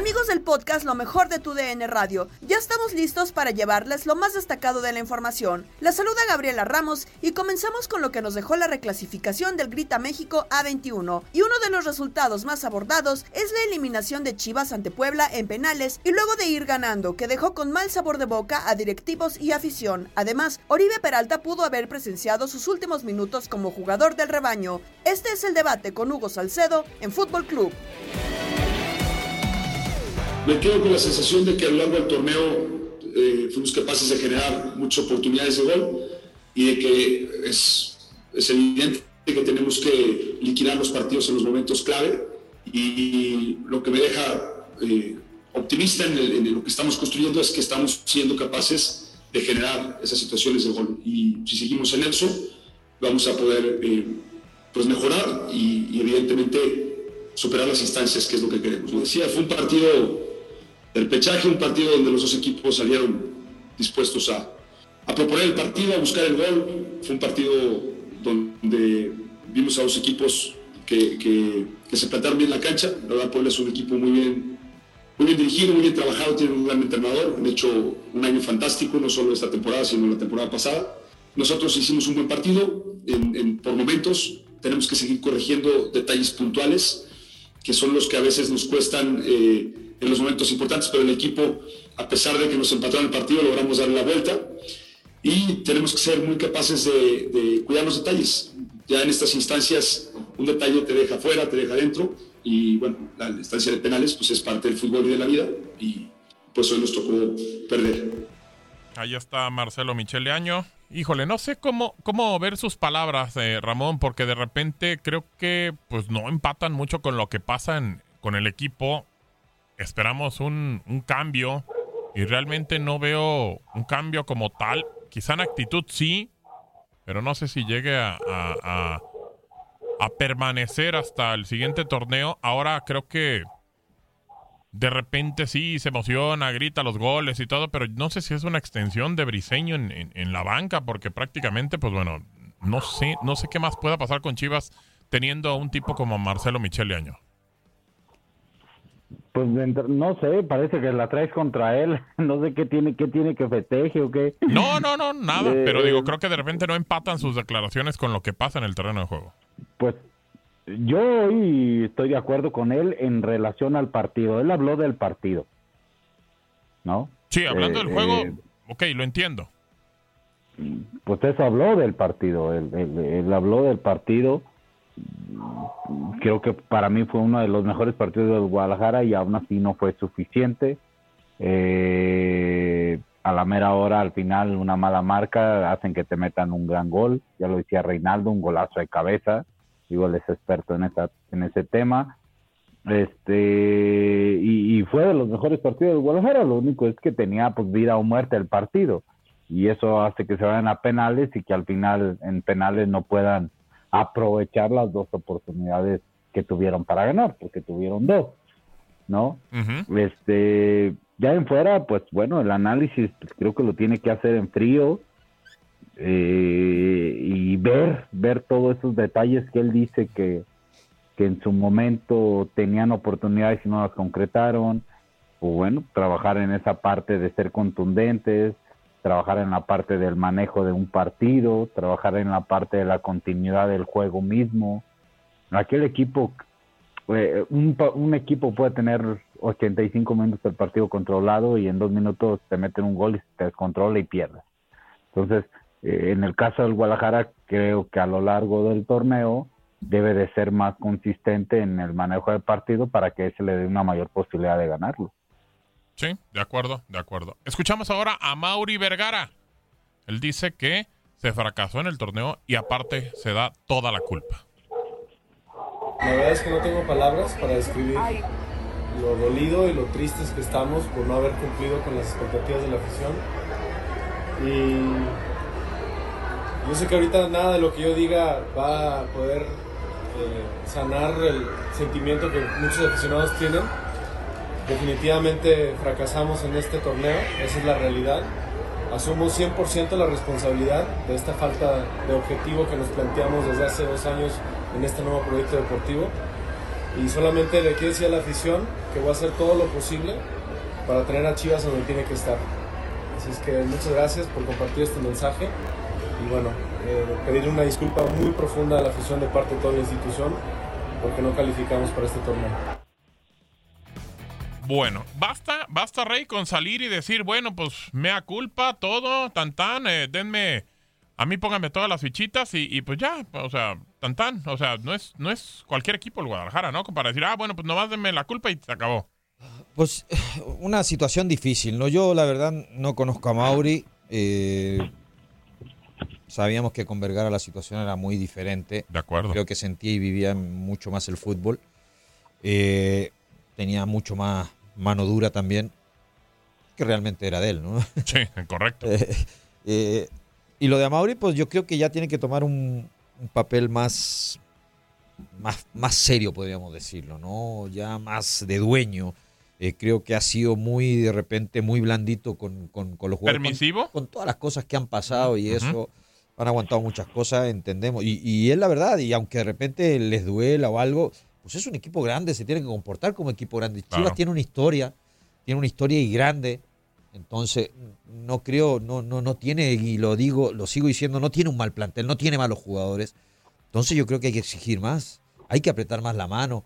Amigos del podcast Lo mejor de tu DN Radio, ya estamos listos para llevarles lo más destacado de la información. La saluda Gabriela Ramos y comenzamos con lo que nos dejó la reclasificación del Grita México A21. Y uno de los resultados más abordados es la eliminación de Chivas ante Puebla en penales y luego de ir ganando, que dejó con mal sabor de boca a directivos y afición. Además, Oribe Peralta pudo haber presenciado sus últimos minutos como jugador del rebaño. Este es el debate con Hugo Salcedo en Fútbol Club. Me quedo con la sensación de que a lo largo del torneo eh, fuimos capaces de generar muchas oportunidades de gol y de que es, es evidente que tenemos que liquidar los partidos en los momentos clave y lo que me deja eh, optimista en, lo que estamos construyendo es que estamos siendo capaces de generar esas situaciones de gol y si seguimos en eso vamos a poder eh, pues mejorar y, y evidentemente superar las instancias que es lo que queremos. Como decía, fue un partido del pechaje, un partido donde los dos equipos salieron dispuestos a, a proponer el partido, a buscar el gol. Fue un partido donde vimos a dos equipos que, se plantaron bien la cancha. La verdad, Puebla es un equipo muy bien, muy bien dirigido, muy bien trabajado, tiene un gran entrenador. Han hecho un año fantástico, no solo esta temporada, sino la temporada pasada. Nosotros hicimos un buen partido por momentos. Tenemos que seguir corrigiendo detalles puntuales que son los que a veces nos cuestan eh, en los momentos importantes, pero el equipo, a pesar de que nos empataron el partido, logramos darle la vuelta y tenemos que ser muy capaces de, de cuidar los detalles. Ya en estas instancias, un detalle te deja fuera, te deja dentro y bueno, la instancia de penales pues es parte del fútbol y de la vida y pues hoy nos tocó perder. Ahí está Marcelo Michele Año. Híjole, no sé cómo, cómo ver sus palabras, eh, Ramón, porque de repente creo que pues no empatan mucho con lo que pasa con el equipo. Esperamos un, un cambio y realmente no veo un cambio como tal. Quizá en actitud sí, pero no sé si llegue a- a- a permanecer hasta el siguiente torneo. Ahora creo que de repente sí se emociona, grita los goles y todo, pero no sé si es una extensión de Briseño en, en- en la banca, porque prácticamente, pues bueno, no sé, no sé qué más pueda pasar con Chivas teniendo a un tipo como Marcelo Michele Año. Pues no sé, parece que la traes contra él. No sé qué tiene, qué tiene que festeje o qué. No, no, no, nada, Eh, pero digo, creo que de repente no empatan sus declaraciones con lo que pasa en el terreno de juego. Pues yo hoy estoy de acuerdo con él en relación al partido. Él habló del partido. ¿No? Sí, hablando Eh, del juego, eh, ok, lo entiendo. pues eso habló del partido, él, habló del partido. Creo que para mí fue uno de los mejores partidos del Guadalajara y aún así no fue suficiente. Eh, a la mera hora, al final, una mala marca hacen que te metan un gran gol. Ya lo decía Reinaldo, un golazo de cabeza. Igual es experto en, esa, en ese tema. Este, y, fue de los mejores partidos del Guadalajara. Lo único es que tenía pues vida o muerte el partido. Y eso hace que se vayan a penales y que al final en penales no puedan aprovechar las dos oportunidades que tuvieron para ganar, porque tuvieron dos, ¿no? Este, ya en fuera, pues bueno, el análisis creo que lo tiene que hacer en frío eh, y ver, ver todos esos detalles que él dice que, que en su momento tenían oportunidades y no las concretaron, o bueno, trabajar en esa parte de ser contundentes, trabajar en la parte del manejo de un partido, trabajar en la parte de la continuidad del juego mismo. Aquel equipo, eh, un, un, equipo puede tener 85 minutos del partido controlado y en dos minutos te meten un gol y te descontrola y pierdes. Entonces, eh, en el caso del Guadalajara, creo que a lo largo del torneo debe de ser más consistente en el manejo del partido para que se le dé una mayor posibilidad de ganarlo. Sí, de acuerdo, de acuerdo. Escuchamos ahora a Mauri Vergara. Él dice que se fracasó en el torneo y aparte se da toda la culpa. La verdad es que no tengo palabras para describir lo dolido y lo tristes que estamos por no haber cumplido con las expectativas de la afición. Y yo sé que ahorita nada de lo que yo diga va a poder eh, sanar el sentimiento que muchos aficionados tienen. Definitivamente fracasamos en este torneo, esa es la realidad. Asumo 100% la responsabilidad de esta falta de objetivo que nos planteamos desde hace dos años en este nuevo proyecto deportivo y solamente le quiero decir a la afición que voy a hacer todo lo posible para tener a Chivas donde tiene que estar. Así es que muchas gracias por compartir este mensaje y bueno, eh, pedir una disculpa muy profunda a la afición de parte de toda la institución porque no calificamos para este torneo. Bueno, basta, basta Rey con salir y decir, bueno, pues mea culpa, todo, tan tan, eh, denme a mí pónganme todas las fichitas y, pues ya, o sea, tan tan, o sea, no es, no es cualquier equipo el Guadalajara, ¿no? Para decir, ah, bueno, pues nomás denme la culpa y se acabó. Pues una situación difícil, ¿no? Yo la verdad no conozco a Mauri, eh, sabíamos que con Vergara la situación era muy diferente. De acuerdo. Creo que sentía y vivía mucho más el fútbol. Eh, tenía mucho más mano dura también, que realmente era de él, ¿no? Sí, correcto. eh, y lo de Amauri, pues yo creo que ya tiene que tomar un, papel más, más, más, serio, podríamos decirlo, ¿no? Ya más de dueño. Eh, creo que ha sido muy, de repente, muy blandito con, con, los jugadores. ¿Permisivo? Con, todas las cosas que han pasado y eso. Han aguantado muchas cosas, entendemos. Y, y es la verdad, y aunque de repente les duela o algo, pues es un equipo grande, se tiene que comportar como equipo grande. Chivas tiene una historia, tiene una historia y grande. Entonces, no creo, no, no, no tiene, y lo digo, lo sigo diciendo, no tiene un mal plantel, no tiene malos jugadores. Entonces yo creo que hay que exigir más, hay que apretar más la mano,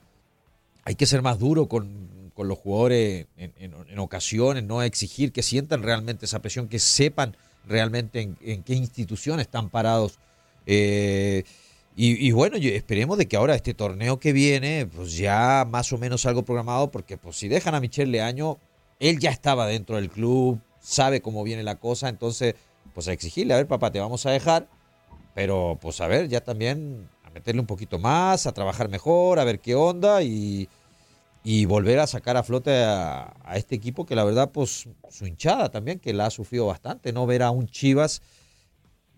hay que ser más duro con, los jugadores en, ocasiones, no exigir que sientan realmente esa presión, que sepan realmente en, qué institución están parados. Eh, y, bueno, esperemos de que ahora este torneo que viene, pues ya más o menos algo programado, porque pues si dejan a Michel Leaño, él ya estaba dentro del club, sabe cómo viene la cosa, entonces, pues a exigirle, a ver, papá, te vamos a dejar, pero pues a ver, ya también a meterle un poquito más, a trabajar mejor, a ver qué onda y, y volver a sacar a flote a, este equipo que la verdad, pues su hinchada también, que la ha sufrido bastante, no ver a un Chivas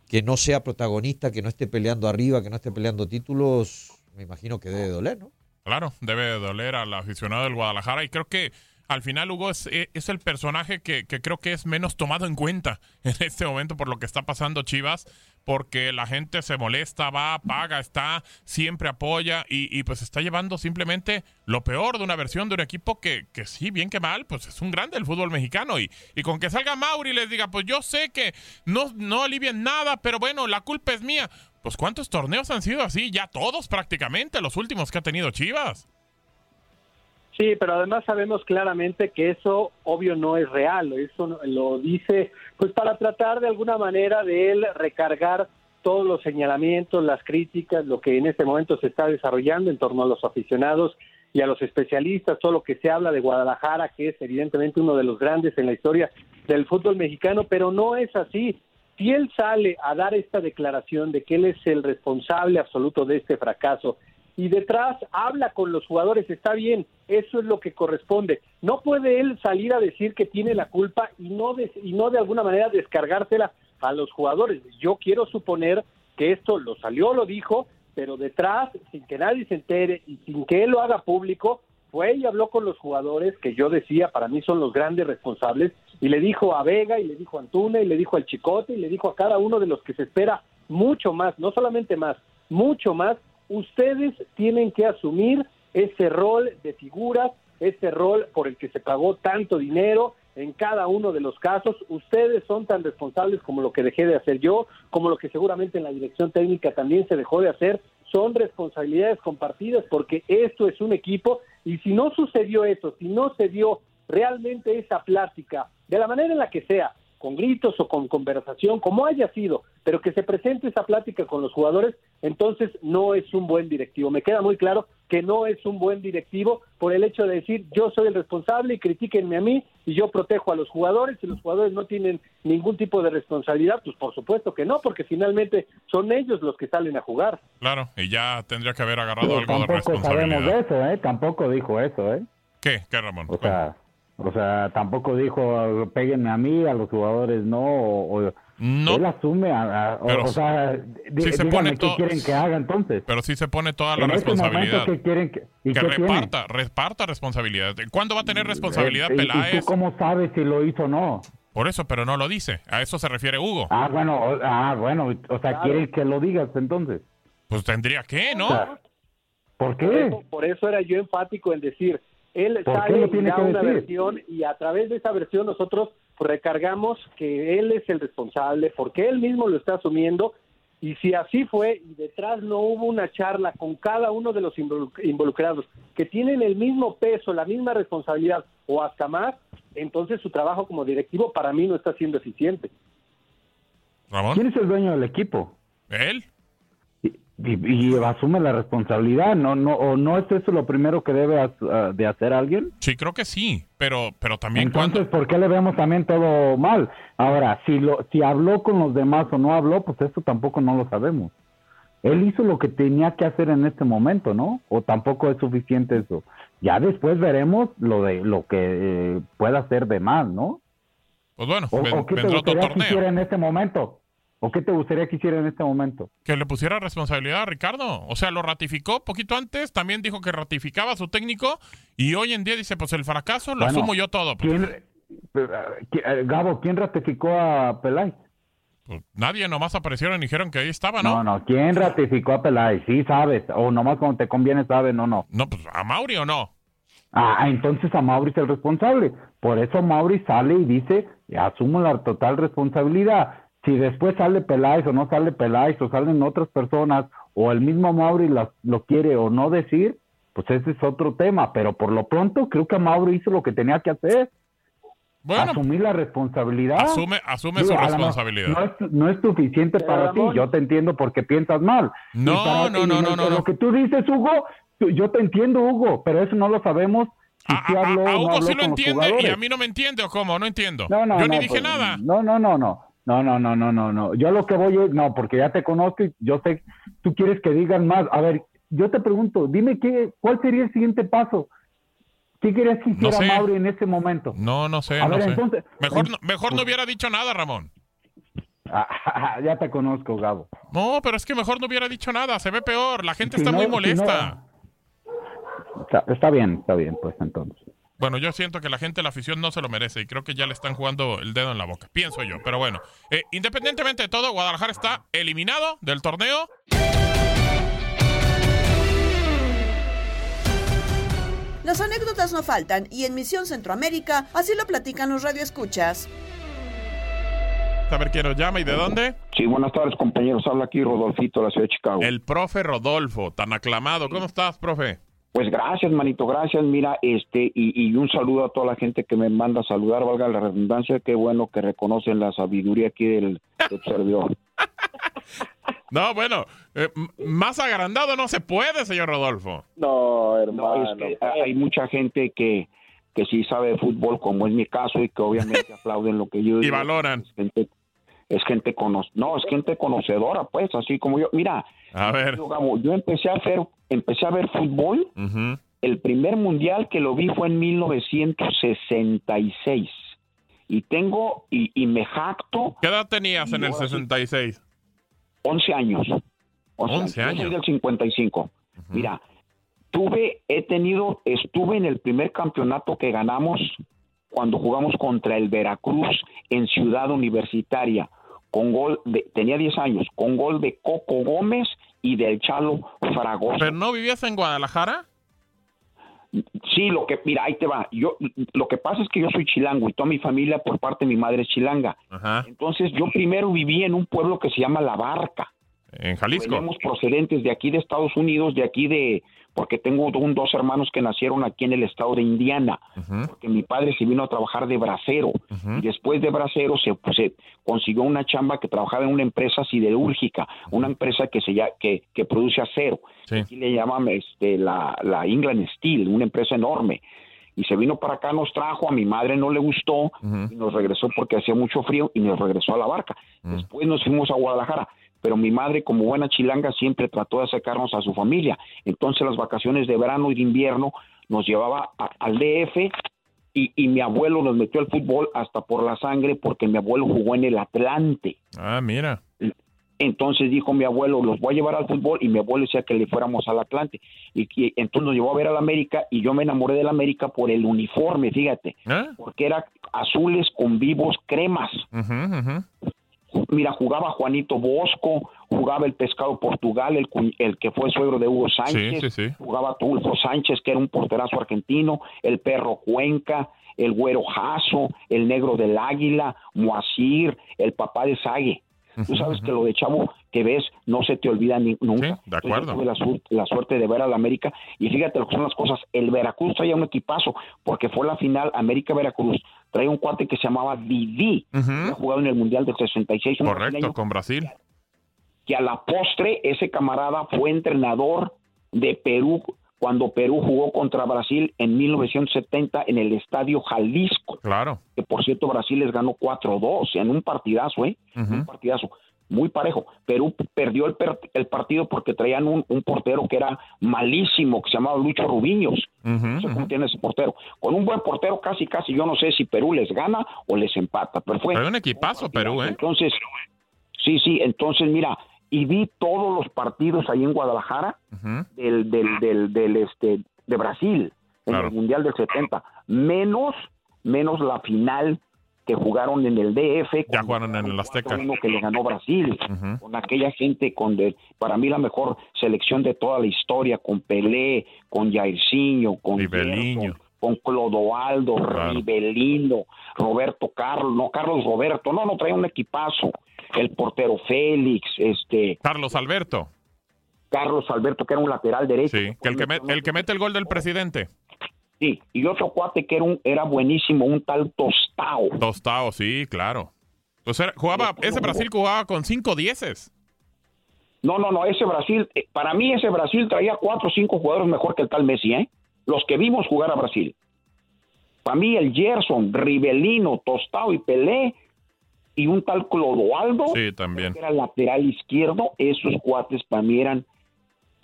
que no sea protagonista, que no esté peleando arriba, que no esté peleando títulos, me imagino que debe doler, ¿no? Claro, debe doler al aficionado del Guadalajara y creo que al final Hugo es, eh, es el personaje que, creo que es menos tomado en cuenta en este momento por lo que está pasando Chivas, porque la gente se molesta, va, paga, está, siempre apoya y, pues está llevando simplemente lo peor de una versión de un equipo que, que sí, bien que mal, pues es un grande el fútbol mexicano y, y con que salga Mauri y les diga, pues yo sé que no, no alivian nada, pero bueno, la culpa es mía. Pues ¿cuántos torneos han sido así? Ya todos prácticamente, los últimos que ha tenido Chivas. Sí, pero además sabemos claramente que eso obvio no es real, eso lo dice pues para tratar de alguna manera de él recargar todos los señalamientos, las críticas, lo que en este momento se está desarrollando en torno a los aficionados y a los especialistas, todo lo que se habla de Guadalajara, que es evidentemente uno de los grandes en la historia del fútbol mexicano, pero no es así. Si él sale a dar esta declaración de que él es el responsable absoluto de este fracaso y detrás habla con los jugadores, está bien, eso es lo que corresponde. No puede él salir a decir que tiene la culpa y no de, y no de alguna manera descargársela a los jugadores. Yo quiero suponer que esto lo salió, lo dijo, pero detrás, sin que nadie se entere y sin que él lo haga público, fue y habló con los jugadores que yo decía para mí son los grandes responsables y le dijo a Vega y le dijo a Antuna y le dijo al Chicote y le dijo a cada uno de los que se espera mucho más, no solamente más, mucho más ustedes tienen que asumir ese rol de figuras, ese rol por el que se pagó tanto dinero en cada uno de los casos. Ustedes son tan responsables como lo que dejé de hacer yo, como lo que seguramente en la dirección técnica también se dejó de hacer. Son responsabilidades compartidas porque esto es un equipo y si no sucedió eso, si no se dio realmente esa plática, de la manera en la que sea, con gritos o con conversación, como haya sido, pero que se presente esa plática con los jugadores, entonces no es un buen directivo. Me queda muy claro que no es un buen directivo por el hecho de decir yo soy el responsable y critíquenme a mí y yo protejo a los jugadores y los jugadores no tienen ningún tipo de responsabilidad, pues por supuesto que no, porque finalmente son ellos los que salen a jugar. Claro, y ya tendría que haber agarrado algo de Tampoco responsabilidad. sabemos de eso, ¿eh? Tampoco dijo eso, ¿eh? ¿Qué? ¿Qué, Ramón? O sea, o sea, tampoco dijo, péguenme a mí, a los jugadores no, o, o- No. él asume, a, a- o- Pero o, sea, di- sí se pone qué quieren que haga entonces. Pero sí se pone toda la En este responsabilidad. momento, ¿qué quieren que, y que qué tiene? reparta, reparta responsabilidad. ¿Cuándo va a tener responsabilidad Eh, ¿y- ¿Y Peláez? tú cómo sabes si lo hizo o no? Por eso, pero no lo dice. A eso se refiere Hugo. Ah, bueno, o, ah, bueno, o sea, Claro. quieren que lo digas entonces. Pues tendría que, ¿no? O sea, ¿Por Por qué? eso, por eso era yo enfático en decir, él ¿Por qué sale y da una decir? versión y a través de esa versión nosotros recargamos que él es el responsable porque él mismo lo está asumiendo y si así fue y detrás no hubo una charla con cada uno de los involu- involucrados que tienen el mismo peso, la misma responsabilidad o hasta más, entonces su trabajo como directivo para mí no está siendo eficiente. Ramón. ¿Quién es el dueño del equipo? ¿Él? Y, y asume la responsabilidad, ¿no? no ¿O no es eso lo primero que debe as- ah, de hacer alguien? Sí, creo que sí. Pero, pero también Entonces, cuando... ¿por qué le vemos también todo mal? Ahora, si lo, si habló con los demás o no habló, pues eso tampoco no lo sabemos. Él hizo lo que tenía que hacer en este momento, ¿no? O tampoco es suficiente eso. Ya después veremos lo de lo que eh, pueda hacer de más, ¿no? Pues bueno, O, ven- o qué te vendrá otro gustaría que hiciera torneo. en este momento. ¿O qué te gustaría que hiciera en este momento? Que le pusiera responsabilidad a Ricardo. O sea, lo ratificó poquito antes. También dijo que ratificaba a su técnico. Y hoy en día dice, pues el fracaso lo Bueno, asumo yo todo. Pues, ¿Quién, eh, eh, Gabo, ¿quién ratificó a Peláez? pues, nadie nomás aparecieron y dijeron que ahí estaba, ¿no? No, no, ¿quién ratificó a Peláez? Sí, sabes, o nomás cuando te conviene sabes, no, no. No, pues a Mauri o no. Ah, entonces a Mauri es el responsable. Por eso Mauri sale y dice, asumo la total responsabilidad. Si después sale Peláez o no sale Peláez o salen otras personas o el mismo Mauri las- lo quiere o no decir, pues ese es otro tema. Pero por lo pronto creo que Mauri hizo lo que tenía que hacer. Bueno, Asumir la responsabilidad. asume, asume Digo, su responsabilidad. No es, no es suficiente para ti, yo te entiendo porque piensas mal. No, no, no, no, no, Lo no. que tú dices, Hugo, tú- yo te entiendo, Hugo, pero eso no lo sabemos. Si A, sí a- a no Hugo habló sí lo entiende y a mí no me entiende o cómo, no entiendo. No, no, Yo ni no, dije pues, nada. No, no, no, no. No, no, no, no, no, no. Yo lo que voy es, no, porque ya te conozco y yo sé, tú quieres que digan más. A ver, yo te pregunto, dime qué, cuál sería el siguiente paso. ¿Qué querías que hiciera sé. Mauri en ese momento? No, no sé, A no ver, sé. entonces- mejor, no, mejor no hubiera dicho nada, Ramón. Ya te conozco, Gabo. No, pero es que mejor no hubiera dicho nada. Se ve peor. La gente Si está no- muy si molesta. Está, está bien, está bien, pues entonces. Bueno, yo siento que la gente, la afición, no se lo merece y creo que ya le están jugando el dedo en la boca. Pienso yo. Pero bueno, eh, independientemente de todo, Guadalajara está eliminado del torneo. Las anécdotas no faltan y en Misión Centroamérica así lo platican los radioescuchas. A ver quién nos llama y de dónde. Sí, buenas tardes, compañeros. Habla aquí Rodolfito de la ciudad de Chicago. El profe Rodolfo, tan aclamado. ¿Cómo estás, profe? Pues gracias, manito, gracias. Mira, este, y, y, un saludo a toda la gente que me manda a saludar, valga la redundancia. Qué bueno que reconocen la sabiduría aquí del, del servidor. No, bueno, eh, más agrandado no se puede, señor Rodolfo. No, hermano. es que hay mucha gente que, que sí sabe de fútbol, como es mi caso, y que obviamente aplauden lo que yo digo. Y valoran. Gente, es gente cono no, es gente conocedora, pues, así como yo. Mira, a ver. Yo, yo empecé a hacer, empecé a ver fútbol. El primer mundial que lo vi fue en 1966. Y tengo, y, y me jacto. ¿Qué edad tenías en el 66? 11 años. 11, años. Yo soy del 55. Mira, tuve, he tenido, estuve en el primer campeonato que ganamos cuando jugamos contra el Veracruz en Ciudad Universitaria, con gol de, tenía 10 años, con gol de Coco Gómez y del Chalo Fragoso. ¿Pero no vivías en Guadalajara? Sí, lo que, mira, ahí te va. Yo, lo que pasa es que yo soy chilango y toda mi familia por parte de mi madre es chilanga. Entonces, yo primero viví en un pueblo que se llama La Barca. En Jalisco. Somos procedentes de aquí de Estados Unidos, de aquí de, porque tengo un, dos hermanos que nacieron aquí en el estado de Indiana, porque mi padre se vino a trabajar de bracero, y después de bracero se, pues, se, consiguió una chamba que trabajaba en una empresa siderúrgica, una empresa que se que, que produce acero, aquí le llaman este, la, la England Steel, una empresa enorme, y se vino para acá, nos trajo, a mi madre no le gustó, y nos regresó porque hacía mucho frío, y nos regresó a la barca, después nos fuimos a Guadalajara, pero mi madre como buena chilanga siempre trató de acercarnos a su familia. Entonces las vacaciones de verano y de invierno nos llevaba al DF y, y, mi abuelo nos metió al fútbol hasta por la sangre porque mi abuelo jugó en el Atlante. Ah, mira. Entonces dijo mi abuelo, los voy a llevar al fútbol y mi abuelo decía que le fuéramos al Atlante. Y, entonces nos llevó a ver al América y yo me enamoré del América por el uniforme, fíjate, ¿Eh? porque era azules con vivos cremas mira, jugaba Juanito Bosco, jugaba el Pescado Portugal, el, el que fue suegro de Hugo Sánchez, jugaba Tulfo Sánchez, que era un porterazo argentino, el Perro Cuenca, el Güero Jaso, el Negro del Águila, Moacir, el papá de Sague. Tú sabes que lo de Chavo que ves no se te olvida ni, nunca. de acuerdo. tuve la, suerte de ver a la América y fíjate lo que son las cosas. El Veracruz traía un equipazo porque fue la final América-Veracruz. Traía un cuate que se llamaba Didi, que ha jugado en el Mundial del 66. Correcto, con Brasil. Que a la postre ese camarada fue entrenador de Perú cuando Perú jugó contra Brasil en 1970 en el Estadio Jalisco. Claro. Que por cierto Brasil les ganó 4-2 en un partidazo, ¿eh? Un partidazo muy parejo. Perú perdió el, el partido porque traían un, portero que era malísimo, que se llamaba Lucho Rubiños. no sé cómo tiene ese portero. Con un buen portero casi, casi, yo no sé si Perú les gana o les empata. Pero fue un equipazo Perú, ¿eh? Entonces, sí, sí, entonces mira, y vi todos los partidos ahí en Guadalajara del, del, del, este, de Brasil, en el Mundial del 70, menos, menos la final que jugaron en el DF. Ya jugaron en el Azteca. Uno que le ganó Brasil, con aquella gente, con de, para mí la mejor selección de toda la historia, con Pelé, con Jairzinho, con con Clodoaldo, Rivelino, Roberto Carlos, no Carlos Roberto, no, no traía un equipazo el portero Félix, este Carlos Alberto. Carlos Alberto, que era un lateral derecho. Sí, que el, que el que mete el gol del presidente. Sí, y otro cuate que era, un, era buenísimo, un tal Tostao. Tostao, sí, claro. Entonces, jugaba, ese Brasil jugaba con cinco dieces. No, no, no, ese Brasil, eh, para mí ese Brasil traía cuatro o cinco jugadores mejor que el tal Messi, ¿eh? Los que vimos jugar a Brasil. Para mí el Gerson, Rivelino, Tostao y Pelé y un tal Clodoaldo, también. que era lateral izquierdo, esos cuates para mí eran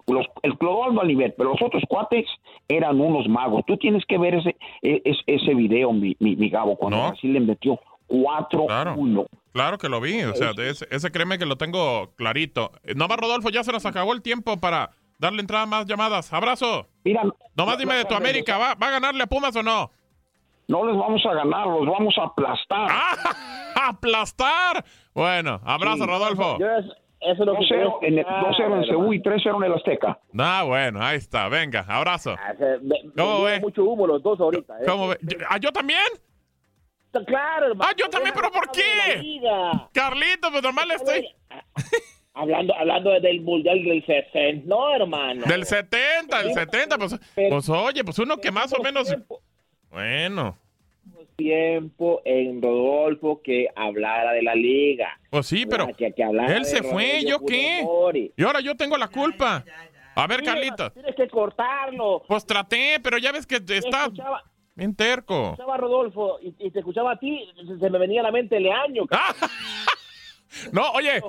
los, el Clodoaldo al nivel, pero los otros cuates eran unos magos. Tú tienes que ver ese, e, ese, ese video, mi, mi, Gabo, cuando Brasil le metió 4-1. Claro. claro. que lo vi, o sea, ese, ese, créeme que lo tengo clarito. No más, Rodolfo, ya se nos acabó el tiempo para darle entrada a más llamadas. Abrazo. Mira, Nomás dime de tu América, ¿va, ¿va a ganarle a Pumas o no? No les vamos a ganar, los vamos a aplastar. ¡Ah! ¡Aplastar! Bueno, abrazo, Rodolfo. Eso lo 2-0 en, el, 2-0 en Seúl y 3-0 en el Azteca. Ah, bueno, ahí está. Venga, abrazo. Ah, ¿Cómo ve? mucho humo los dos ahorita. ¿eh? ¿Cómo ve? ¿Ah, yo también? Claro, hermano. Ah, yo también, pero ¿por qué? Carlito, pues normal estoy. Hablando, hablando del Mundial del 60, no, hermano. Del 70, del 70, pues, pues oye, pues uno que más o menos... Bueno. Tiempo en Rodolfo que hablara de la liga. Pues sí, pero él se fue, ¿yo qué? Y ahora yo tengo la culpa. A ver, Carlitos. Tienes que cortarlo. Pues traté, pero ya ves que está bien terco. Escuchaba a Rodolfo y, te escuchaba a ti, se me venía a la mente Leaño. no, oye,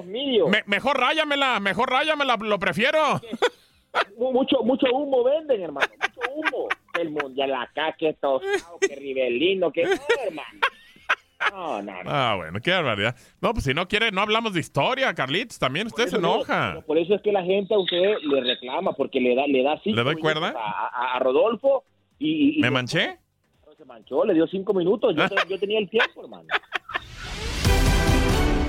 mejor ráyamela, mejor ráyamela, lo prefiero. Mucho, mucho humo venden, hermano, mucho humo. El mundial acá, que tostado, que rivelino, que hermano. No, no, no. Ah, bueno, qué barbaridad. No, pues si no quiere, no hablamos de historia, Carlitos. También usted se enoja. por eso es que la gente a usted le reclama, porque le da, le da cinco ¿Le doy cuerda? A, Rodolfo y, ¿Me manché? Se manchó, le dio cinco minutos. Yo, yo tenía el tiempo, hermano.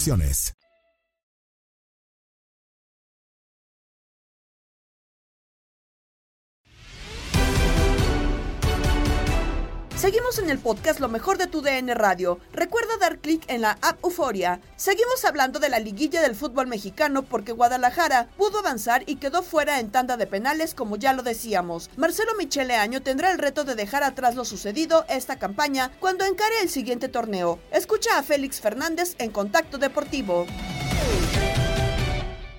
condiciones. Seguimos en el podcast Lo mejor de tu DN Radio. Recuerda dar clic en la app Euforia. Seguimos hablando de la liguilla del fútbol mexicano porque Guadalajara pudo avanzar y quedó fuera en tanda de penales como ya lo decíamos. Marcelo Michele Año tendrá el reto de dejar atrás lo sucedido esta campaña cuando encare el siguiente torneo. Escucha a Félix Fernández en Contacto Deportivo.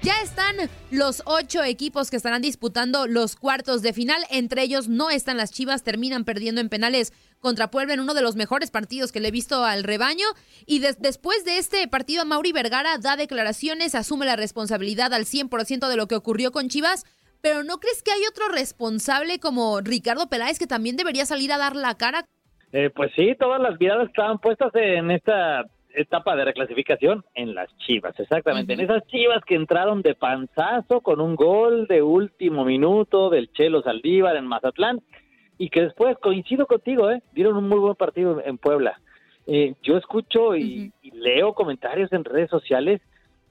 Ya están los ocho equipos que estarán disputando los cuartos de final. Entre ellos no están las Chivas, terminan perdiendo en penales contra Puebla en uno de los mejores partidos que le he visto al rebaño. Y después de este partido, Mauri Vergara da declaraciones, asume la responsabilidad al 100% de lo que ocurrió con Chivas. Pero ¿no crees que hay otro responsable como Ricardo Peláez que también debería salir a dar la cara? Eh, pues sí, todas las miradas estaban puestas en esta etapa de reclasificación en las Chivas, exactamente. En esas Chivas que entraron de panzazo con un gol de último minuto del Chelo Saldívar en Mazatlán y que después, coincido contigo, ¿eh? dieron un muy buen partido en Puebla. Eh, yo escucho y, leo comentarios en redes sociales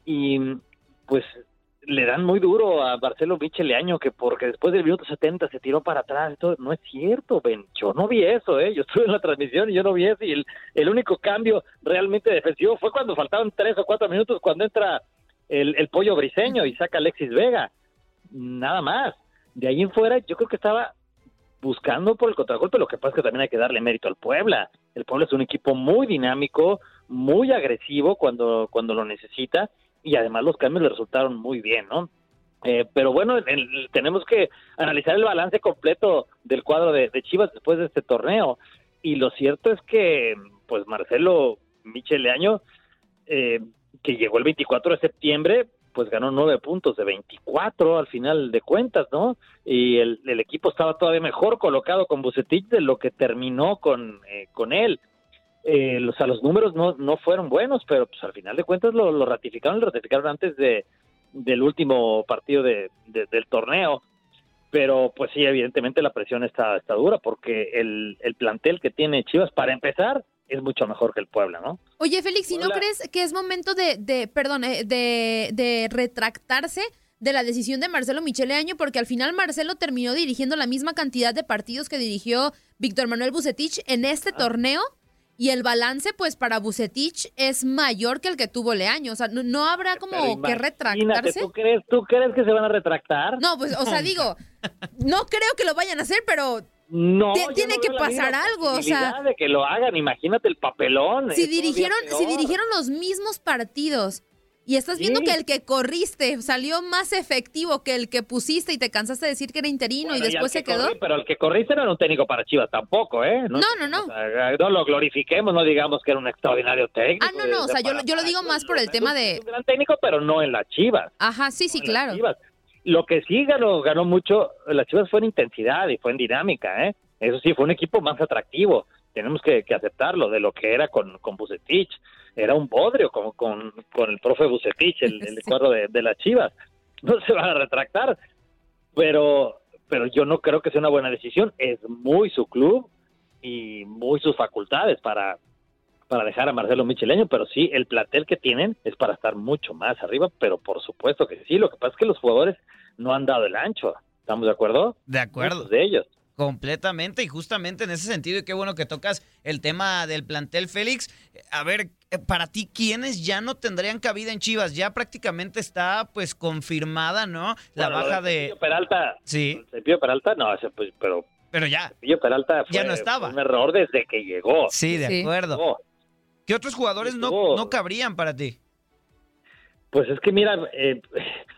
y pues le dan muy duro a Marcelo Micheleaño que porque después del minuto 70 se tiró para atrás. Todo. No es cierto, Ben. Yo no vi eso, ¿eh? Yo estuve en la transmisión y yo no vi eso. Y el, el único cambio realmente defensivo fue cuando faltaban tres o cuatro minutos, cuando entra el, el pollo briseño y saca Alexis Vega. Nada más. De ahí en fuera, yo creo que estaba buscando por el contragolpe. Lo que pasa es que también hay que darle mérito al Puebla. El Puebla es un equipo muy dinámico, muy agresivo cuando, cuando lo necesita y además los cambios le resultaron muy bien, ¿no? Eh, pero bueno, tenemos que analizar el balance completo del cuadro de, Chivas después de este torneo. Y lo cierto es que, pues Marcelo Micheleaño, eh, que llegó el 24 de septiembre, pues ganó nueve puntos de 24 al final de cuentas, ¿no? Y el, equipo estaba todavía mejor colocado con Bucetich de lo que terminó con, eh, con él eh, o sea, los números no, no fueron buenos, pero pues al final de cuentas lo, lo ratificaron, lo ratificaron antes de, del último partido de, del torneo. Pero pues sí, evidentemente la presión está, está dura porque el, el plantel que tiene Chivas, para empezar, es mucho mejor que el Puebla, ¿no? Oye, Félix, ¿y no crees que es momento de, de perdón, eh, de, de retractarse de la decisión de Marcelo Michele Año? Porque al final Marcelo terminó dirigiendo la misma cantidad de partidos que dirigió Víctor Manuel Bucetich en este ah. torneo y el balance, pues, para Bucetich es mayor que el que tuvo Leaño. O sea, no, habrá como que retractarse. ¿tú crees, ¿Tú crees que se van a retractar? No, pues, o sea, digo, no creo que lo vayan a hacer, pero no, tiene que pasar algo, o sea, de que lo hagan, imagínate el papelón. Si dirigieron, si dirigieron los mismos partidos Y estás viendo que el que corriste salió más efectivo que el que pusiste y te cansaste de decir que era interino y después al se que quedó. corrí, pero el que corriste no era un técnico para Chivas tampoco, ¿eh? No, no, no. o sea, no lo glorifiquemos, no digamos que era un extraordinario técnico. Ah, no, no, o sea, yo, lo- yo lo digo más por el tema de... un gran técnico, pero no en las Chivas. Ajá, sí, sí, claro. Chivas. Lo que sí ganó, ganó mucho, las Chivas fue en intensidad y fue en dinámica, ¿eh? Eso sí, fue un equipo más atractivo. Tenemos que, que aceptarlo de lo que era con, con Bucetich. Era un bodrio con, con el profe Bucetich, el, el cuadro de, de las Chivas. No se van a retractar, pero, pero yo no creo que sea una buena decisión. Es muy su club y muy sus facultades para, para dejar a Marcelo Micheleño, pero sí, el plantel que tienen es para estar mucho más arriba, pero por supuesto que sí. Lo que pasa es que los jugadores no han dado el ancho. ¿Estamos de acuerdo? De acuerdo. Muchos de ellos. Completamente y justamente en ese sentido, y qué bueno que tocas el tema del plantel Félix. A ver, eh, para ti, ¿quiénes ya no tendrían cabida en Chivas? Ya prácticamente está pues confirmada, ¿no? La Bueno, baja de Peralta. Sí. Cepillo Peralta, no, ese, pues, pero Pero ya. Cepillo Peralta fue, Ya no estaba. fue un error desde que llegó. Sí, de acuerdo. ¿Qué otros jugadores no, no cabrían para ti? Pues es que mira, eh,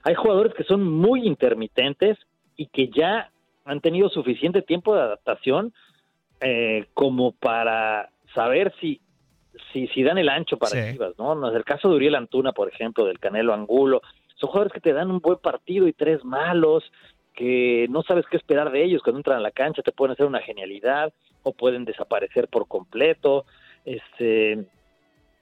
hay jugadores que son muy intermitentes y que ya han tenido suficiente tiempo de adaptación eh, como para saber si, si, si dan el ancho para Sí. Chivas, ¿no? No es el caso de Uriel Antuna, por ejemplo, del Canelo Angulo. Son jugadores que te dan un buen partido y tres malos, que no sabes qué esperar de ellos. Cuando entran a la cancha te pueden hacer una genialidad o pueden desaparecer por completo. Este,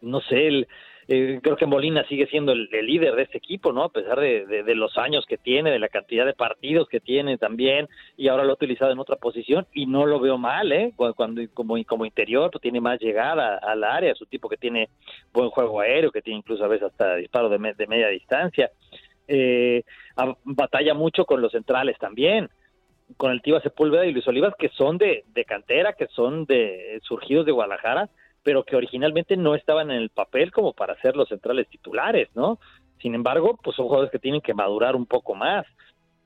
no sé, el- eh, creo que Molina sigue siendo el, líder de este equipo, ¿no? A pesar de, los años que tiene, de la cantidad de partidos que tiene también, y ahora lo ha utilizado en otra posición, y no lo veo mal, ¿eh? Cuando, cuando- como, como interior, pues tiene más llegada al área, es un tipo que tiene buen juego aéreo, que tiene incluso a veces hasta disparo de, de media distancia. Eh, batalla mucho con los centrales también con el Tiva Sepúlveda y Luis Olivas, que son de, de cantera, que son de surgidos de Guadalajara, pero que originalmente no estaban en el papel como para ser los centrales titulares, ¿no? Sin embargo, pues son jugadores que tienen que madurar un poco más.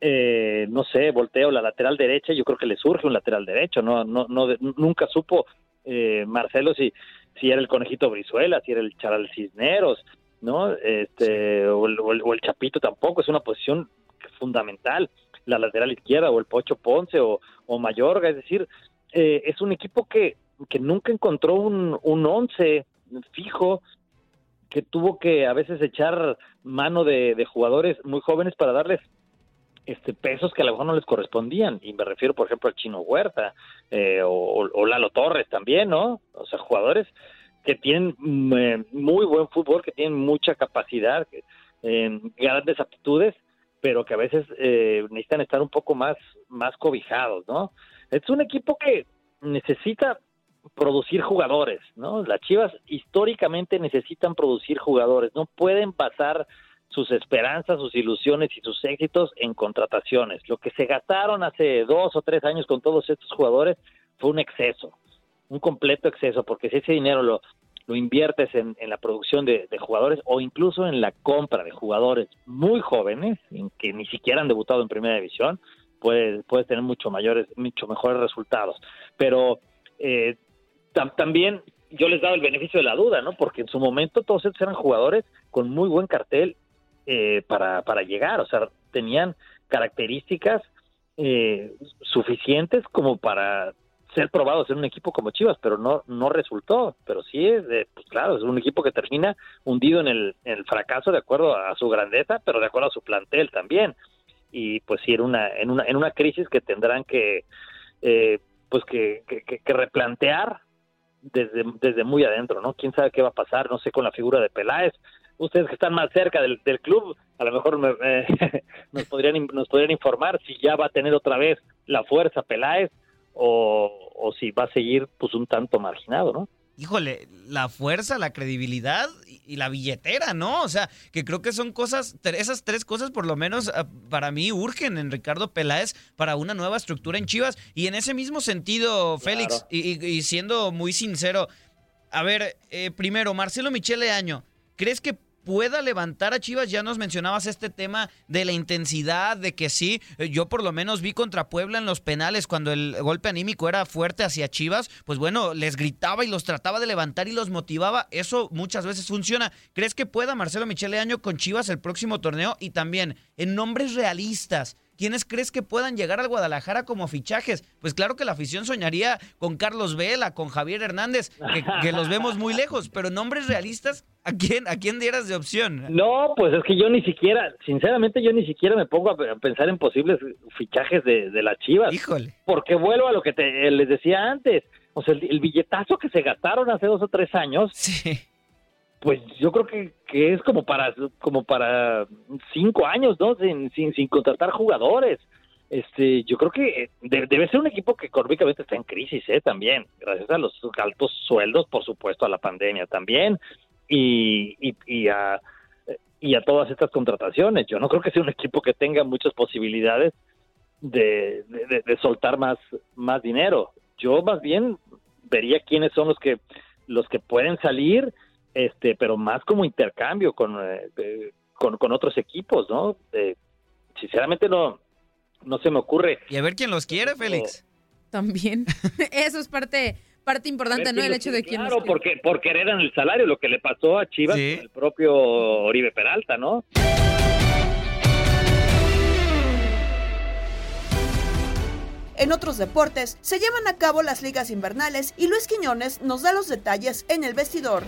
Eh, no sé, volteo la lateral derecha, yo creo que le surge un lateral derecho, no, no, no nunca supo eh, Marcelo si, si era el conejito Brizuela, si era el Charal Cisneros, ¿no? Este, o, el, o el- o el Chapito tampoco, es una posición fundamental, la lateral izquierda, o el Pocho Ponce, o, o Mayorga, es decir, eh, es un equipo que, que nunca encontró un, un once fijo, que tuvo que a veces echar mano de, jugadores muy jóvenes para darles este pesos que a lo mejor no les correspondían. Y me refiero por ejemplo al Chino Huerta eh, o, Lalo Torres también no o sea jugadores que tienen mm, eh, muy buen fútbol que tienen mucha capacidad eh, grandes aptitudes pero que a veces eh, necesitan estar un poco más más cobijados no es un equipo que necesita producir jugadores, ¿no? Las Chivas históricamente necesitan producir jugadores, no pueden basar sus esperanzas, sus ilusiones y sus éxitos en contrataciones. Lo que se gastaron hace dos o tres años con todos estos jugadores fue un exceso, un completo exceso, porque si ese dinero lo, lo inviertes en, en la producción de, de jugadores o incluso en la compra de jugadores muy jóvenes, en que ni siquiera han debutado en primera división, puedes, puedes tener mucho mayores, mucho mejores resultados. Pero eh, también yo les daba el beneficio de la duda, ¿no? Porque en su momento todos estos eran jugadores con muy buen cartel eh, para, para llegar, o sea, tenían características eh, suficientes como para ser probados en un equipo como Chivas, pero no no resultó. Pero sí es, de- pues claro, es un equipo que termina hundido en el, fracaso de acuerdo a su grandeza, pero de acuerdo a su plantel también. Y pues sí, en una en una en una crisis que tendrán que eh, pues que- que replantear desde, desde muy adentro, ¿no? ¿Quién sabe qué va a pasar? No sé con la figura de Peláez. Ustedes que están más cerca del, del club, a lo mejor me- eh, nos, podrían, nos podrían informar si ya va a tener otra vez la fuerza Peláez o, o si va a seguir pues un tanto marginado, ¿no? Híjole, la fuerza, la credibilidad y la billetera, ¿no? O sea, que creo que son cosas, esas tres cosas por lo menos ah, para mí urgen en Ricardo Peláez para una nueva estructura en Chivas. Y en ese mismo sentido, Félix, y, y- y siendo muy sincero, a ver, eh, primero, Marcelo Michele Año, ¿crees que pueda levantar a Chivas. Ya nos mencionabas este tema de la intensidad, de que sí, eh, yo por lo menos vi contra Puebla en los penales cuando el golpe anímico era fuerte hacia Chivas, pues bueno, les gritaba y los trataba de levantar y los motivaba. Eso muchas veces funciona. ¿Crees que pueda Marcelo Michele Año con Chivas el próximo torneo? Y también, en nombres realistas, ¿Quiénes crees que puedan llegar al Guadalajara como fichajes? Pues claro que la afición soñaría con Carlos Vela, con Javier Hernández, que, los vemos muy lejos, pero nombres realistas, ¿a quién, ¿a quién dieras de opción? No, pues es que yo ni siquiera, sinceramente yo ni siquiera me pongo a pensar en posibles fichajes de, de las Chivas. Híjole. Porque vuelvo a lo que te, les decía antes. O sea, el, el billetazo que se gastaron hace dos o tres años. Sí pues yo creo que, que, es como para como para cinco años, ¿no? Sin, sin, sin contratar jugadores. Este, yo creo que debe ser un equipo que económicamente está en crisis, ¿eh? También, gracias a los altos sueldos, por supuesto, a la pandemia también, y, y, y a y a todas estas contrataciones. Yo no creo que sea un equipo que tenga muchas posibilidades de, de, de soltar más, más dinero. Yo más bien vería quiénes son los que los que pueden salir este, pero más como intercambio con, eh, con, otros equipos, ¿no? sinceramente no, no se me ocurre. Y a ver quién los quiere, Félix. También. Eso es parte parte importante, ¿no? El hecho de quién Claro, porque, por querer en el salario, lo que le pasó a Chivas el propio Oribe Peralta, ¿no? En otros deportes, se llevan a cabo las ligas invernales y Luis Quiñones nos da los detalles en el vestidor.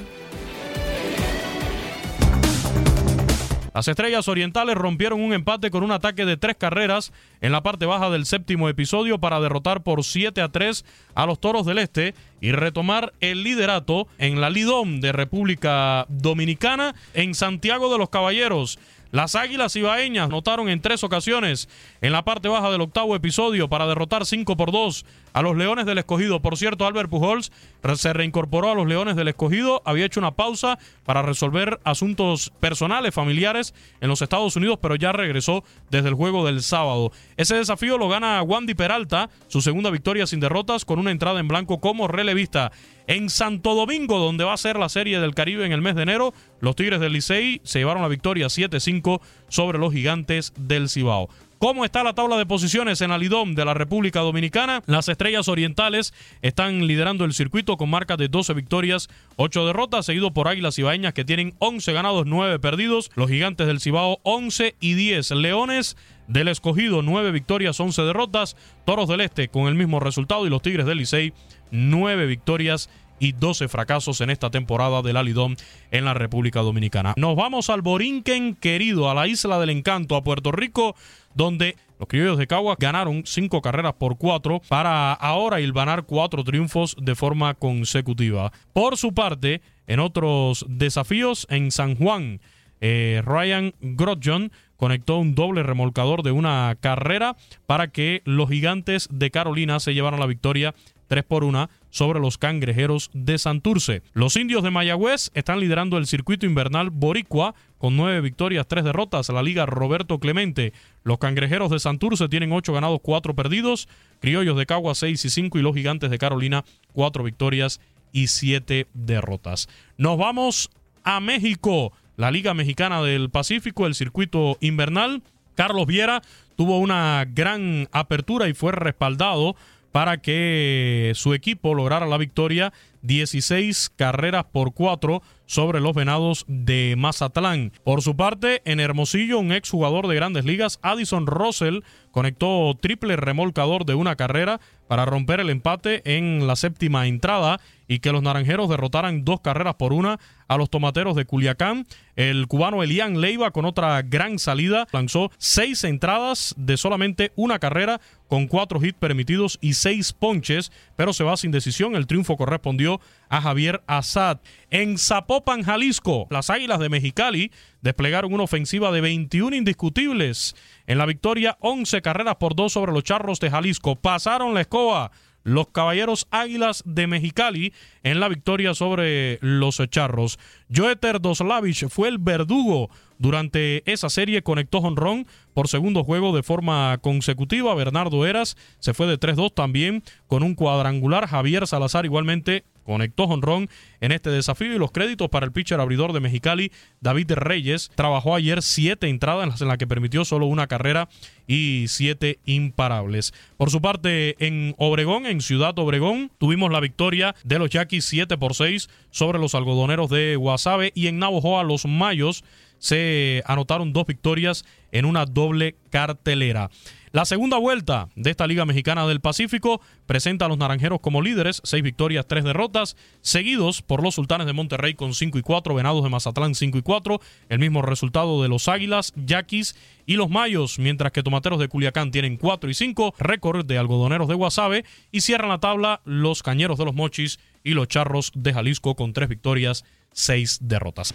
Las Estrellas Orientales rompieron un empate con un ataque de tres carreras en la parte baja del séptimo episodio para derrotar por 7 a 3 a los Toros del Este y retomar el liderato en la Lidom de República Dominicana en Santiago de los Caballeros. Las Águilas Ibaeñas notaron en tres ocasiones en la parte baja del octavo episodio para derrotar 5 por 2 a los Leones del Escogido. Por cierto, Albert Pujols se reincorporó a los Leones del Escogido, había hecho una pausa para resolver asuntos personales, familiares en los Estados Unidos, pero ya regresó desde el juego del sábado. Ese desafío lo gana Wandy Peralta, su segunda victoria sin derrotas, con una entrada en blanco como relevista. En Santo Domingo, donde va a ser la Serie del Caribe en el mes de enero, los Tigres del Licey se llevaron la victoria 7-5 sobre los Gigantes del Cibao. ¿Cómo está la tabla de posiciones en Alidom de la República Dominicana? Las Estrellas Orientales están liderando el circuito con marca de 12 victorias, 8 derrotas, seguido por Águilas Ibaeñas que tienen 11 ganados, 9 perdidos. Los Gigantes del Cibao 11 y 10. Leones del Escogido 9 victorias, 11 derrotas. Toros del Este con el mismo resultado y los Tigres del Licey nueve victorias y 12 fracasos en esta temporada del Alidón en la República Dominicana. Nos vamos al Borinquen querido, a la isla del encanto, a Puerto Rico, donde los criollos de Caguas ganaron cinco carreras por cuatro para ahora hilvanar cuatro triunfos de forma consecutiva. Por su parte, en otros desafíos en San Juan, eh, Ryan Grodjon conectó un doble remolcador de una carrera para que los gigantes de Carolina se llevaran la victoria 3 por 1 sobre los cangrejeros de Santurce. Los indios de Mayagüez están liderando el circuito invernal boricua con 9 victorias, 3 derrotas. La liga Roberto Clemente. Los cangrejeros de Santurce tienen 8 ganados, 4 perdidos. Criollos de Cagua 6 y 5 y los gigantes de Carolina 4 victorias y 7 derrotas. Nos vamos a México. La Liga Mexicana del Pacífico, el circuito invernal. Carlos Viera tuvo una gran apertura y fue respaldado para que su equipo lograra la victoria 16 carreras por 4 sobre los Venados de Mazatlán. Por su parte, en Hermosillo, un exjugador de grandes ligas, Addison Russell, conectó triple remolcador de una carrera para romper el empate en la séptima entrada y que los naranjeros derrotaran dos carreras por una a los tomateros de Culiacán. El cubano Elian Leiva, con otra gran salida, lanzó seis entradas de solamente una carrera, con cuatro hits permitidos y seis ponches, pero se va sin decisión. El triunfo correspondió a Javier Azad. En Zapopan, Jalisco, las Águilas de Mexicali desplegaron una ofensiva de 21 indiscutibles. En la victoria, 11 carreras por dos sobre los Charros de Jalisco. Pasaron la escoba los Caballeros Águilas de Mexicali en la victoria sobre los Charros. Joeter Doslavich fue el verdugo durante esa serie, conectó jonrón por segundo juego de forma consecutiva. Bernardo Eras se fue de 3-2 también con un cuadrangular. Javier Salazar igualmente conectó jonrón en este desafío y los créditos para el pitcher abridor de Mexicali, David Reyes. Trabajó ayer siete entradas en las que permitió solo una carrera y siete imparables. Por su parte, en Obregón, en Ciudad Obregón, tuvimos la victoria de los Yaquis 7 por 6 sobre los algodoneros de Guasave y en Navojoa los Mayos se anotaron dos victorias en una doble cartelera. La segunda vuelta de esta Liga Mexicana del Pacífico presenta a los Naranjeros como líderes, seis victorias, tres derrotas, seguidos por los Sultanes de Monterrey con 5 y 4, Venados de Mazatlán 5 y 4, el mismo resultado de los Águilas, Yaquis y los Mayos, mientras que Tomateros de Culiacán tienen 4 y 5, récord de Algodoneros de Guasave y cierran la tabla los Cañeros de los Mochis y los Charros de Jalisco con tres victorias, seis derrotas.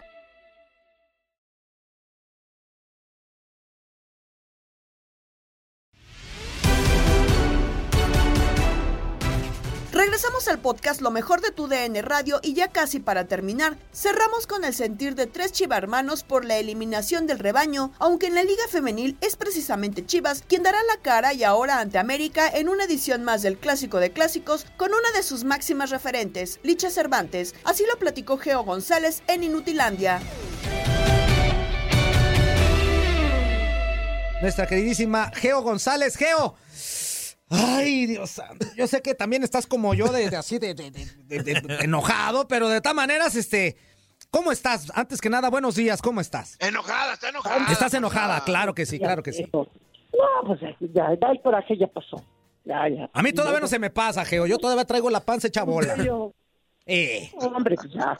Regresamos al podcast Lo mejor de tu DN Radio y ya casi para terminar, cerramos con el sentir de tres chivarmanos por la eliminación del rebaño, aunque en la Liga Femenil es precisamente Chivas quien dará la cara y ahora ante América en una edición más del Clásico de Clásicos con una de sus máximas referentes, Licha Cervantes. Así lo platicó Geo González en Inutilandia. Nuestra queridísima Geo González. Geo, Ay, Dios santo. Yo sé que también estás como yo, de, de así, de, de- de- de- de enojado, pero de todas maneras, este. ¿Cómo estás? Antes que nada, buenos días, ¿cómo estás? Enojada, está enojada. Estás enojada, claro que sí, claro que sí. No, pues ya, ya, ya el coraje ya pasó. Ya, ya. A mí todavía no se me pasa, Geo. Yo todavía traigo la panza hecha bola. Eh. Hombre, pues ya.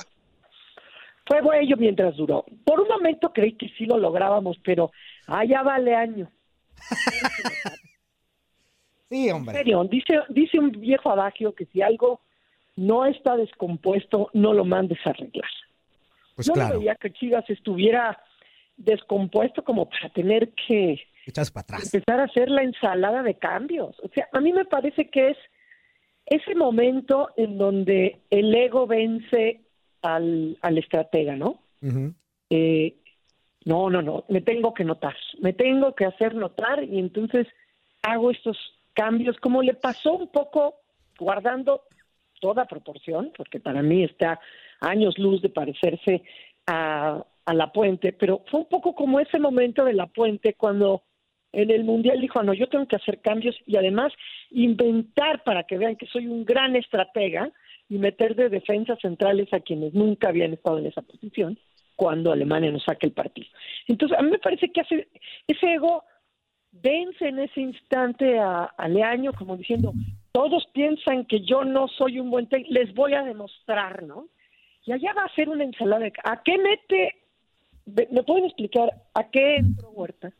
Fue bueno mientras duró. Por un momento creí que sí lo lográbamos, pero allá vale año. Sí, En hombre. serio, dice, dice un viejo adagio que si algo no está descompuesto, no lo mandes a arreglar. Pues Yo no claro. veía que Chivas estuviera descompuesto como para tener que Echas para atrás. empezar a hacer la ensalada de cambios. O sea, a mí me parece que es ese momento en donde el ego vence al, al estratega, ¿no? Eh, no, no, no, me tengo que notar, me tengo que hacer notar y entonces hago estos cambios, como le pasó un poco guardando toda proporción, porque para mí está años luz de parecerse a, La Puente, pero fue un poco como ese momento de La Puente cuando en el Mundial dijo, "Ah, no, yo tengo que hacer cambios y además inventar para que vean que soy un gran estratega y meter de defensas centrales a quienes nunca habían estado en esa posición cuando Alemania nos saque el partido. Entonces, a mí me parece que hace, ese ego vence en ese instante a, a Leaño como diciendo, todos piensan que yo no soy un buen técnico, les voy a demostrar, ¿no? Y allá va a ser una ensalada. de- ¿A qué mete? ¿Me pueden explicar a qué entró Huerta?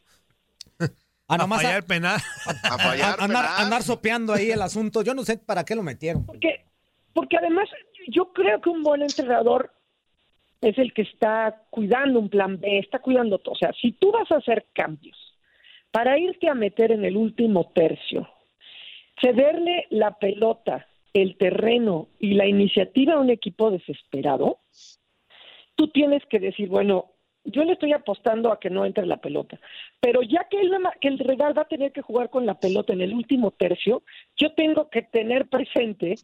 Ah, nomás fallar a- el penal. a- a- andar, andar sopeando ahí el asunto. Yo no sé para qué lo metieron. Porque, porque además yo creo que un buen entrenador es el que está cuidando un plan B, está cuidando todo. O sea, si tú vas a hacer cambios para irte a meter en el último tercio, cederle la pelota, el terreno y la iniciativa a un equipo desesperado, tú tienes que decir, bueno, yo le estoy apostando a que no entre la pelota, pero ya que el, que el rival va a tener que jugar con la pelota en el último tercio, yo tengo que tener presente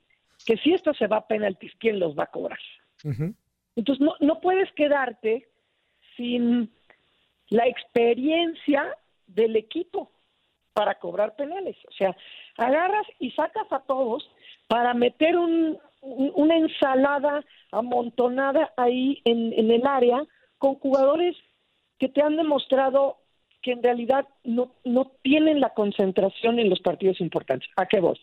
que si esto se va a penaltis, ¿quién los va a cobrar? Entonces no, no puedes quedarte sin la experiencia del equipo para cobrar penales. O sea, agarras y sacas a todos para meter un- un- una ensalada amontonada ahí en, en el área con jugadores que te han demostrado que en realidad no, no tienen la concentración en los partidos importantes. ¿A qué voy?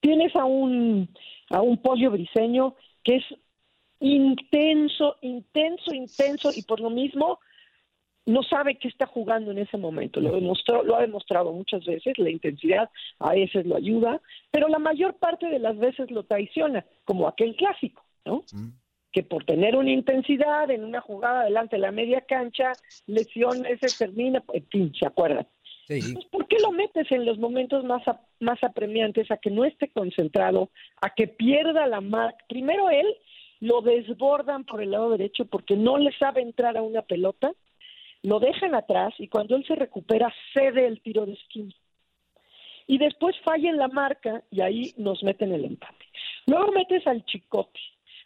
Tienes a un, a un pollo briseño que es intenso, intenso, intenso y por lo mismo no sabe qué está jugando en ese momento. Lo, demostró, lo ha demostrado muchas veces, la intensidad a veces lo ayuda, pero la mayor parte de las veces lo traiciona, como aquel clásico, ¿no? Que por tener una intensidad en una jugada delante de la media cancha, lesión, ese termina, en fin, ¿se acuerdan? Pues, ¿Por qué lo metes en los momentos más, más apremiantes a que no esté concentrado, a que pierda la marca? Primero él lo desbordan por el lado derecho porque no le sabe entrar a una pelota lo dejan atrás y cuando él se recupera cede el tiro de esquina. Y después falla en la marca y ahí nos meten el empate. Luego metes al chicote.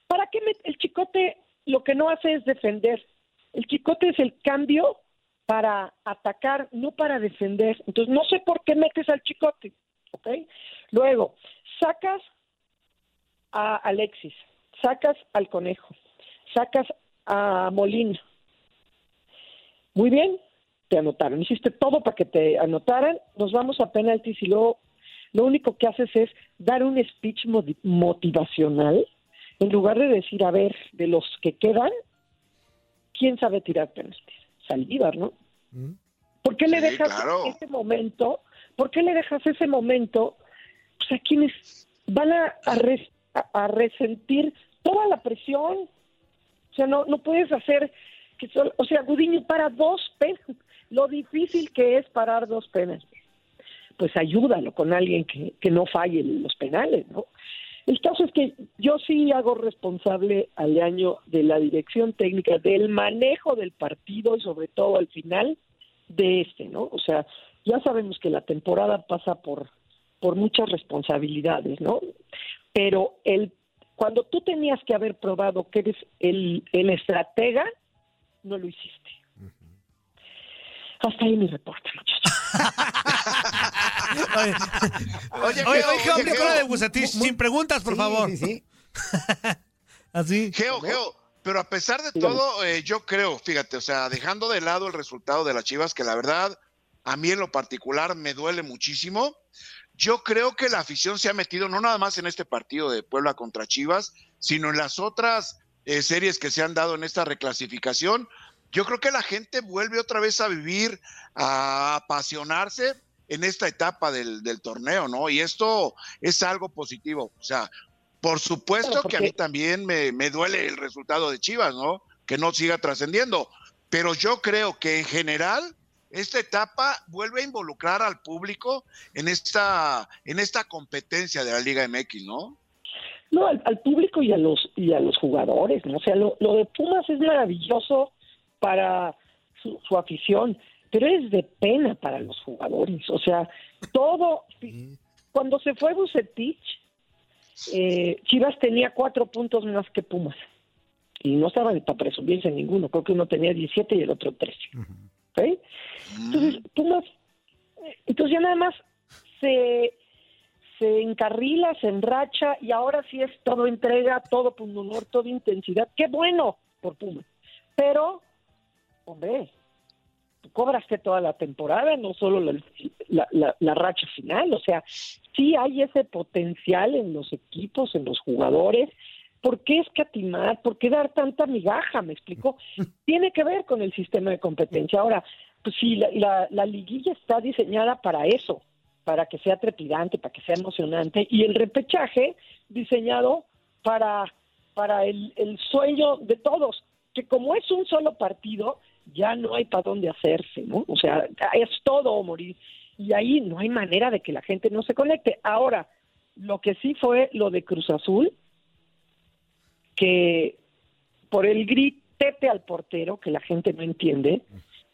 ¿Para qué el chicote lo que no hace es defender? El chicote es el cambio para atacar, no para defender. Entonces no sé por qué metes al chicote. ¿ok? Luego, sacas a Alexis, sacas al conejo, sacas a Molina, muy bien, te anotaron. Hiciste todo para que te anotaran. Nos vamos a penaltis y luego lo único que haces es dar un speech motivacional en lugar de decir, a ver, de los que quedan, ¿quién sabe tirar penaltis? Saldívar, ¿no? Mm. ¿Por qué le dejas ese momento? ¿Por qué le dejas ese momento pues, a quienes van a, a, resentir toda la presión? O sea, no, no puedes hacer o sea, Gudiño para dos penas, lo difícil que es parar dos penas. Pues ayúdalo con alguien que, que no falle los penales, ¿no? El caso es que yo sí hago responsable al año de la dirección técnica, del manejo del partido y sobre todo al final de este, ¿no? O sea, ya sabemos que la temporada pasa por, por muchas responsabilidades, ¿no? Pero el, cuando tú tenías que haber probado que eres el, el estratega, no lo hiciste. Hasta ahí mi reporte, muchachos. oye, oye, oye, de Bucetich, sin preguntas, por favor. Sí, sí. Así. Geo, Geo, pero a pesar de todo, eh, yo creo, fíjate, o sea, dejando de lado el resultado de las Chivas, que la verdad, a mí en lo particular me duele muchísimo. Yo creo que la afición se ha metido no nada más en este partido de Puebla contra Chivas, sino en las otras eh, series que se han dado en esta reclasificación, yo creo que la gente vuelve otra vez a vivir, a apasionarse en esta etapa del, torneo, ¿no? Y esto es algo positivo. O sea, por supuesto que a mí también me, me duele el resultado de Chivas, ¿no? Que no siga trascendiendo. Pero yo creo que en general esta etapa vuelve a involucrar al público en esta, en esta competencia de la Liga MX, ¿no? No, al, público y a los y a los jugadores, ¿no? O sea, lo, de Pumas es maravilloso para su, afición, pero es de pena para los jugadores. O sea, todo cuando se fue Bucetich, eh, Chivas tenía cuatro puntos más que Pumas y no estaban para presumirse ninguno. Creo que uno tenía 17 y el otro 13. Entonces, se encarrila, se enracha y ahora sí es todo entrega, todo honor, toda intensidad. Qué bueno por Puma. Pero, hombre, tú cobraste toda la temporada, no solo la, la, racha final. O sea, sí hay ese potencial en los equipos, en los jugadores. ¿Por qué escatimar? ¿Por qué dar tanta migaja? ¿Me explico? Tiene que ver con el sistema de competencia. Ahora, pues sí, la, la liguilla está diseñada para eso para que sea trepidante, para que sea emocionante, y el repechaje diseñado para, para el, sueño de todos, que como es un solo partido, ya no hay para dónde hacerse, ¿no? O sea, es todo o morir. Y ahí no hay manera de que la gente no se conecte. Ahora, lo que sí fue lo de Cruz Azul, que por el gritete al portero, que la gente no entiende,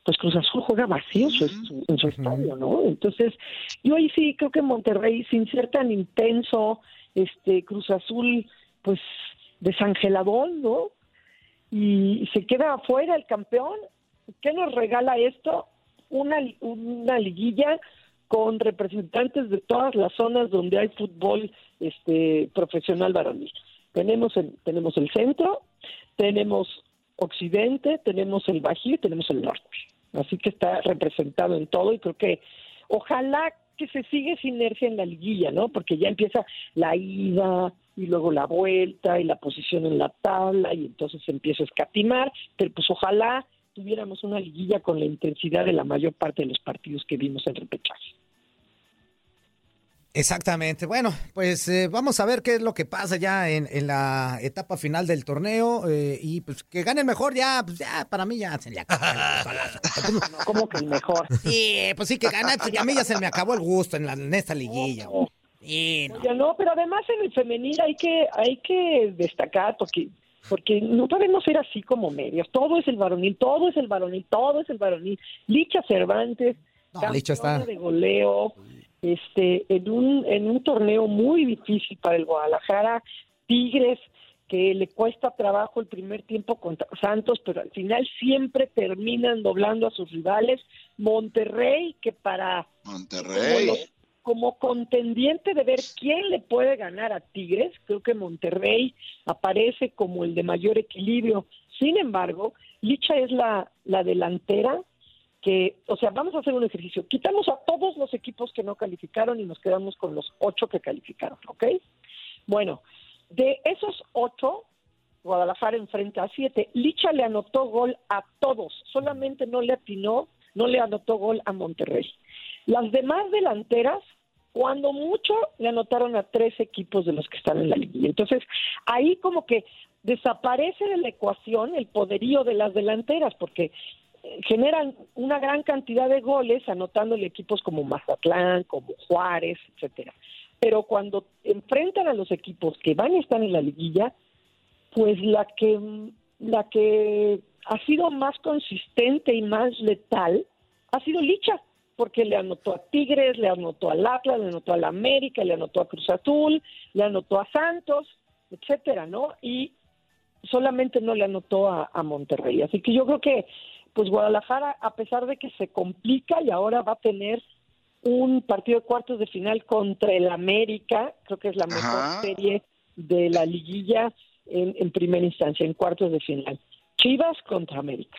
pues Cruz Azul juega vacío en su estadio, ¿no? Entonces, yo ahí sí creo que Monterrey, sin ser tan intenso, este Cruz Azul, pues desangeladón, ¿no? Y se queda afuera el campeón. ¿Qué nos regala esto? Una, una liguilla con representantes de todas las zonas donde hay fútbol este profesional varonil. Tenemos el, tenemos el centro, tenemos occidente, tenemos el bajío y tenemos el norte. Así que está representado en todo y creo que ojalá que se siga esa inercia en la liguilla, ¿no? Porque ya empieza la ida y luego la vuelta y la posición en la tabla y entonces empieza a escatimar, pero pues ojalá tuviéramos una liguilla con la intensidad de la mayor parte de los partidos que vimos en repechaje. Exactamente. Bueno, pues eh, vamos a ver qué es lo que pasa ya en, en la etapa final del torneo eh, y pues que gane el mejor ya, pues ya para mí ya se le acabó. ¿Cómo que el mejor? Sí, pues sí que gana, pues a mí ya se me acabó el gusto en, la, en esta liguilla. Sí, no. Oye, no, pero además en el femenil hay que hay que destacar porque porque no podemos ser así como medios. Todo es el varonil, todo es el varonil, todo es el varonil. Licha Cervantes, No, Licha está- de goleo, este, en un en un torneo muy difícil para el Guadalajara, Tigres que le cuesta trabajo el primer tiempo contra Santos, pero al final siempre terminan doblando a sus rivales. Monterrey, que para Monterrey. como, los- como contendiente de ver quién le puede ganar a Tigres, creo que Monterrey aparece como el de mayor equilibrio. Sin embargo, Licha es la, la delantera que, o sea, vamos a hacer un ejercicio. Quitamos a todos los equipos que no calificaron y nos quedamos con los ocho que calificaron, ¿ok? Bueno, de esos ocho, Guadalajara enfrenta a siete. Licha le anotó gol a todos, solamente no le atinó, no le anotó gol a Monterrey. Las demás delanteras, cuando mucho, le anotaron a tres equipos de los que están en la liguilla. Entonces, ahí como que desaparece de la ecuación el poderío de las delanteras, porque generan una gran cantidad de goles anotándole equipos como Mazatlán, como Juárez, etcétera. Pero cuando enfrentan a los equipos que van a estar en la liguilla, pues la que la que ha sido más consistente y más letal ha sido Licha, porque le anotó a Tigres, le anotó al Atlas, le anotó al América, le anotó a Cruz Azul, le anotó a Santos, etcétera, ¿no? Y solamente no le anotó a Monterrey. Así que yo creo que, pues Guadalajara, a pesar de que se complica y ahora va a tener un partido de cuartos de final contra el América, creo que es la mejor Ajá. serie de la liguilla en, en primera instancia, en cuartos de final. Chivas contra América.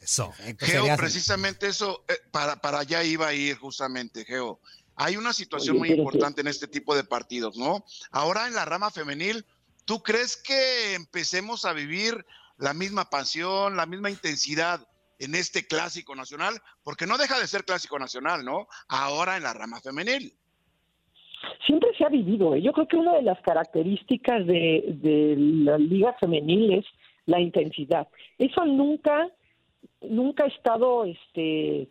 Eso. Geo, precisamente eso, eh, para, para allá iba a ir justamente, Geo. Hay una situación Oye, muy importante en este tipo de partidos, ¿no? Ahora en la rama femenil, ¿tú crees que empecemos a vivir la misma pasión, la misma intensidad en este clásico nacional? Porque no deja de ser clásico nacional, ¿no? Ahora en la rama femenil. Siempre se ha vivido. ¿eh? Yo creo que una de las características de, de la liga femenil es la intensidad. Eso nunca, nunca ha estado, este,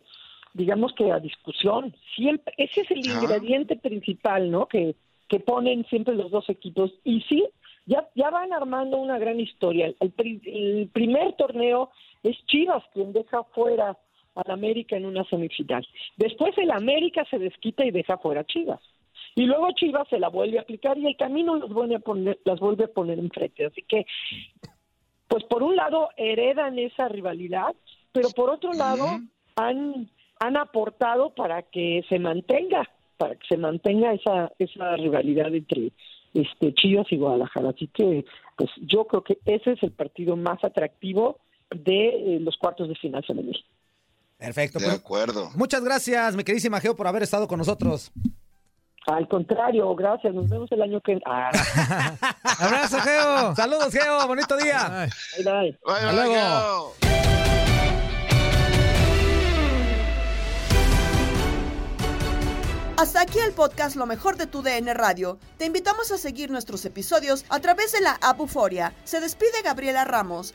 digamos que a discusión. Siempre, ese es el Ah. ingrediente principal, ¿no? Que, que ponen siempre los dos equipos. Y sí, ya, ya van armando una gran historia. El, el primer torneo es Chivas quien deja fuera al América en una semifinal. Después el América se desquita y deja fuera a Chivas. Y luego Chivas se la vuelve a aplicar y el camino los vuelve a poner, las vuelve a poner enfrente. Así que, pues por un lado heredan esa rivalidad, pero por otro lado han, han aportado para que se mantenga, para que se mantenga esa, esa rivalidad entre este Chivas y Guadalajara. Así que, pues yo creo que ese es el partido más atractivo de eh, los cuartos de final femenil. Perfecto. De pues, acuerdo. muchas gracias, mi queridísima Geo, por haber estado con nosotros. Al contrario, gracias. Nos vemos el año que ah, Abrazo, Geo. Saludos, Geo. Bonito día. bye, bye. Bye, Hasta luego. Geo. Hasta aquí el podcast Lo mejor de tu DN Radio. Te invitamos a seguir nuestros episodios a través de la app Euforia. Se despide Gabriela Ramos.